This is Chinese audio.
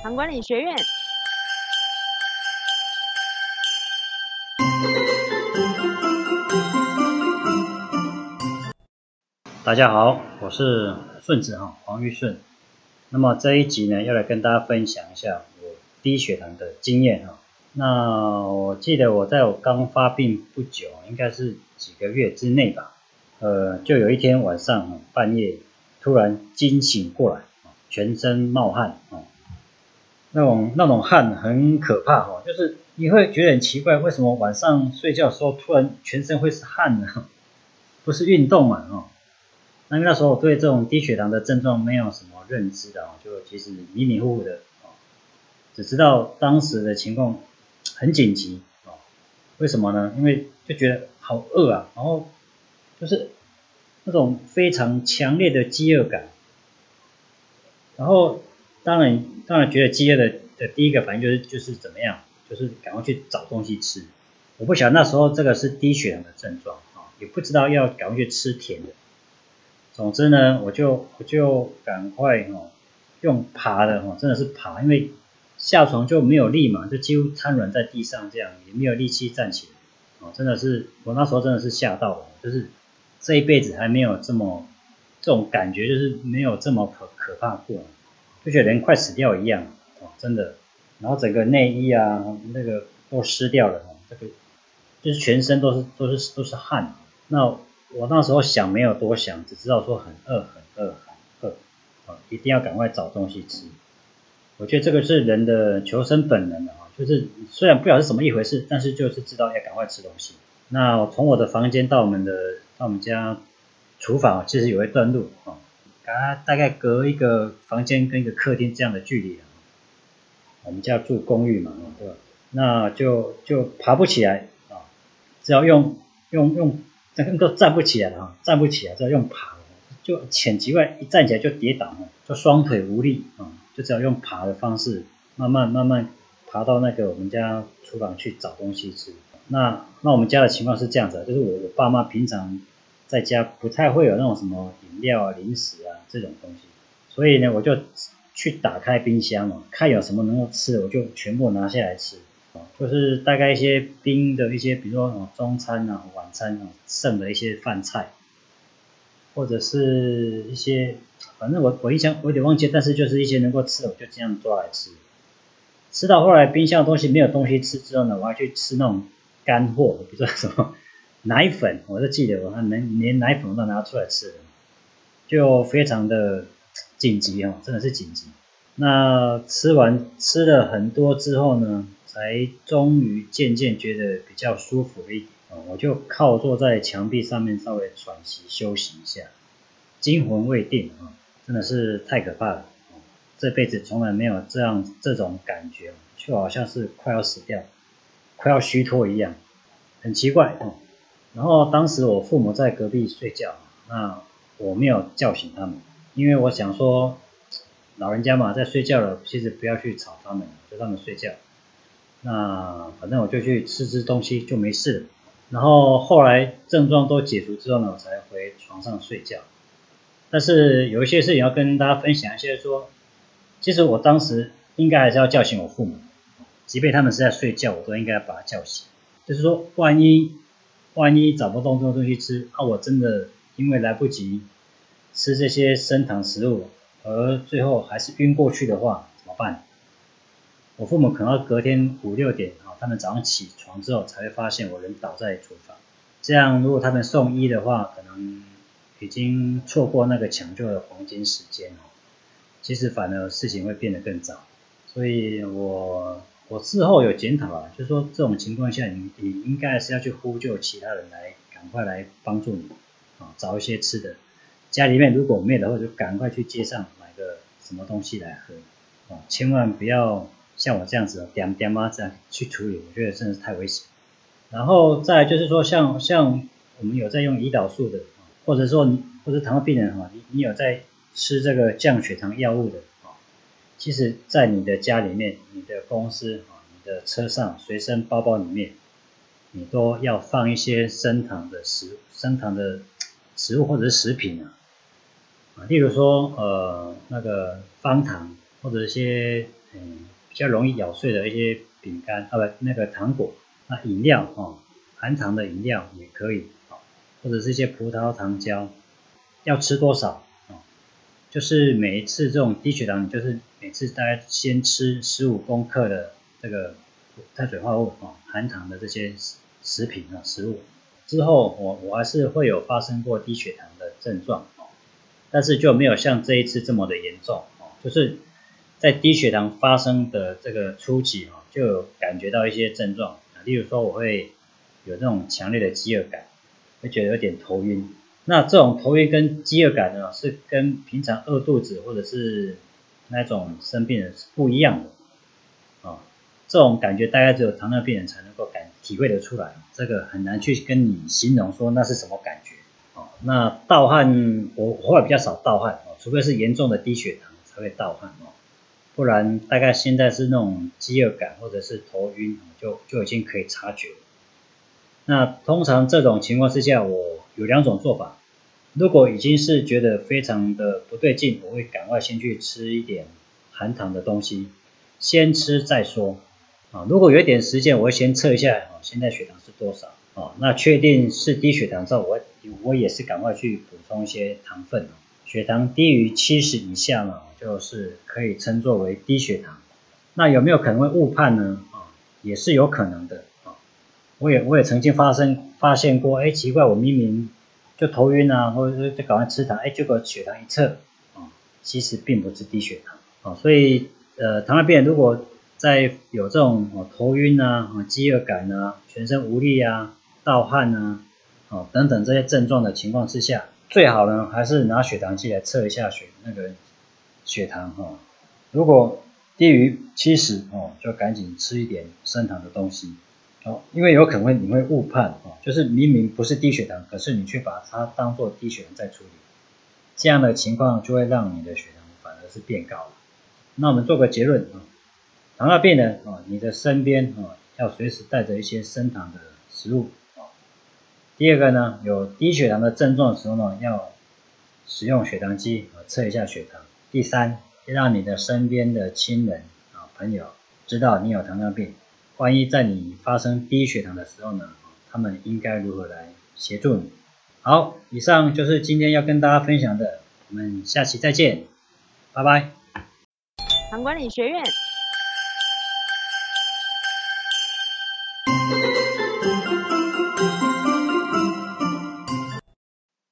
糖管理学院。大家好，我是顺子哈，黄玉顺。那么这一集呢，要来跟大家分享一下我低血糖的经验哈。那我记得我在我刚发病不久，应该是几个月之内吧，呃，就有一天晚上半夜突然惊醒过来，全身冒汗，那种那种汗很可怕哈，就是你会觉得很奇怪，为什么晚上睡觉的时候突然全身会是汗呢？不是运动嘛哦。那那时候我对这种低血糖的症状没有什么认知的就其实迷迷糊糊的只知道当时的情况很紧急哦为什么呢？因为就觉得好饿啊，然后就是那种非常强烈的饥饿感，然后当然当然觉得饥饿的的第一个反应就是就是怎么样，就是赶快去找东西吃。我不晓得那时候这个是低血糖的症状啊，也不知道要赶快去吃甜的。总之呢，我就我就赶快哦，用爬的哦，真的是爬，因为下床就没有力嘛，就几乎瘫软在地上这样，也没有力气站起来，哦，真的是我那时候真的是吓到了，就是这一辈子还没有这么这种感觉，就是没有这么可可怕过，就觉得人快死掉一样，哦，真的，然后整个内衣啊那个都湿掉了，这个就是全身都是都是都是汗，那。我那时候想没有多想，只知道说很饿很饿很饿，啊，一定要赶快找东西吃。我觉得这个是人的求生本能的啊，就是虽然不晓得是什么一回事，但是就是知道要赶快吃东西。那从我的房间到我们的到我们家厨房，其实有一段路啊，大大概隔一个房间跟一个客厅这样的距离啊。我们家住公寓嘛，对吧？那就就爬不起来啊，只要用用用。那个都站不起来了啊，站不起来，只要用爬，就很奇怪，一站起来就跌倒，就双腿无力啊，就只要用爬的方式，慢慢慢慢爬到那个我们家厨房去找东西吃。那那我们家的情况是这样子，就是我我爸妈平常在家不太会有那种什么饮料啊、零食啊这种东西，所以呢，我就去打开冰箱哦，看有什么能够吃的，我就全部拿下来吃。就是大概一些冰的一些，比如说中餐啊、晚餐啊剩的一些饭菜，或者是一些，反正我我印象我有点忘记，但是就是一些能够吃的，我就这样抓来吃。吃到后来冰箱的东西没有东西吃之后呢，我还去吃那种干货，我不知道什么奶粉，我就记得我还能连奶粉都拿出来吃了，就非常的紧急哦，真的是紧急。那吃完吃了很多之后呢？才终于渐渐觉得比较舒服一点啊！我就靠坐在墙壁上面稍微喘息休息一下，惊魂未定啊！真的是太可怕了，这辈子从来没有这样这种感觉，就好像是快要死掉、快要虚脱一样，很奇怪啊！然后当时我父母在隔壁睡觉，那我没有叫醒他们，因为我想说老人家嘛在睡觉了，其实不要去吵他们，就让他们睡觉。那反正我就去吃吃东西就没事了，然后后来症状都解除之后呢，我才回床上睡觉。但是有一些事情要跟大家分享一些，说其实我当时应该还是要叫醒我父母，即便他们是在睡觉，我都应该把他叫醒。就是说，万一万一找不到这种东西吃，啊，我真的因为来不及吃这些升糖食物，而最后还是晕过去的话，怎么办？我父母可能要隔天五六点啊，他们早上起床之后才会发现我人倒在厨房。这样如果他们送医的话，可能已经错过那个抢救的黄金时间哦。其实反而事情会变得更糟。所以我我事后有检讨啊，就是说这种情况下，你你应该是要去呼救其他人来赶快来帮助你啊，找一些吃的。家里面如果没有的话，就赶快去街上买个什么东西来喝啊，千万不要。像我这样子点点妈这样去处理，我觉得真的是太危险。然后再就是说，像像我们有在用胰岛素的，或者说或者糖尿病人哈，你你有在吃这个降血糖药物的啊，其实，在你的家里面、你的公司啊、你的车上、随身包包里面，你都要放一些升糖的食升糖的食物或者是食品啊，啊，例如说呃那个方糖。或者一些嗯比较容易咬碎的一些饼干啊不那个糖果，那饮料哦含糖的饮料也可以啊，或者是一些葡萄糖胶，要吃多少啊？就是每一次这种低血糖，就是每次大概先吃十五公克的这个碳水化合物啊含糖的这些食品啊食物。之后我我还是会有发生过低血糖的症状哦，但是就没有像这一次这么的严重哦，就是在低血糖发生的这个初期，就有感觉到一些症状啊，例如说我会有那种强烈的饥饿感，会觉得有点头晕。那这种头晕跟饥饿感呢，是跟平常饿肚子或者是那种生病人是不一样的啊，这种感觉大概只有糖尿病人才能够感。体会得出来，这个很难去跟你形容说那是什么感觉哦。那盗汗，我我比较少盗汗哦，除非是严重的低血糖才会盗汗哦，不然大概现在是那种饥饿感或者是头晕，就就已经可以察觉。那通常这种情况之下，我有两种做法。如果已经是觉得非常的不对劲，我会赶快先去吃一点含糖的东西，先吃再说。啊，如果有点时间，我会先测一下啊，现在血糖是多少啊？那确定是低血糖之后，我我也是赶快去补充一些糖分。血糖低于七十以下呢，就是可以称作为低血糖。那有没有可能会误判呢？啊，也是有可能的啊。我也我也曾经发生发现过，哎，奇怪，我明明就头晕啊，或者是就赶快吃糖，哎，结果血糖一测啊，其实并不是低血糖啊。所以呃，糖尿病如果在有这种哦头晕啊、饥饿感啊、全身无力啊、盗汗啊、哦等等这些症状的情况之下，最好呢还是拿血糖计来测一下血那个血糖哈。如果低于七十哦，就赶紧吃一点升糖的东西哦，因为有可能你会误判哦，就是明明不是低血糖，可是你却把它当做低血糖在处理，这样的情况就会让你的血糖反而是变高了。那我们做个结论啊。糖尿病人啊，你的身边啊要随时带着一些升糖的食物啊。第二个呢，有低血糖的症状的时候呢，要使用血糖机啊测一下血糖。第三，让你的身边的亲人啊朋友知道你有糖尿病，万一在你发生低血糖的时候呢，他们应该如何来协助你？好，以上就是今天要跟大家分享的，我们下期再见，拜拜。糖管理学院。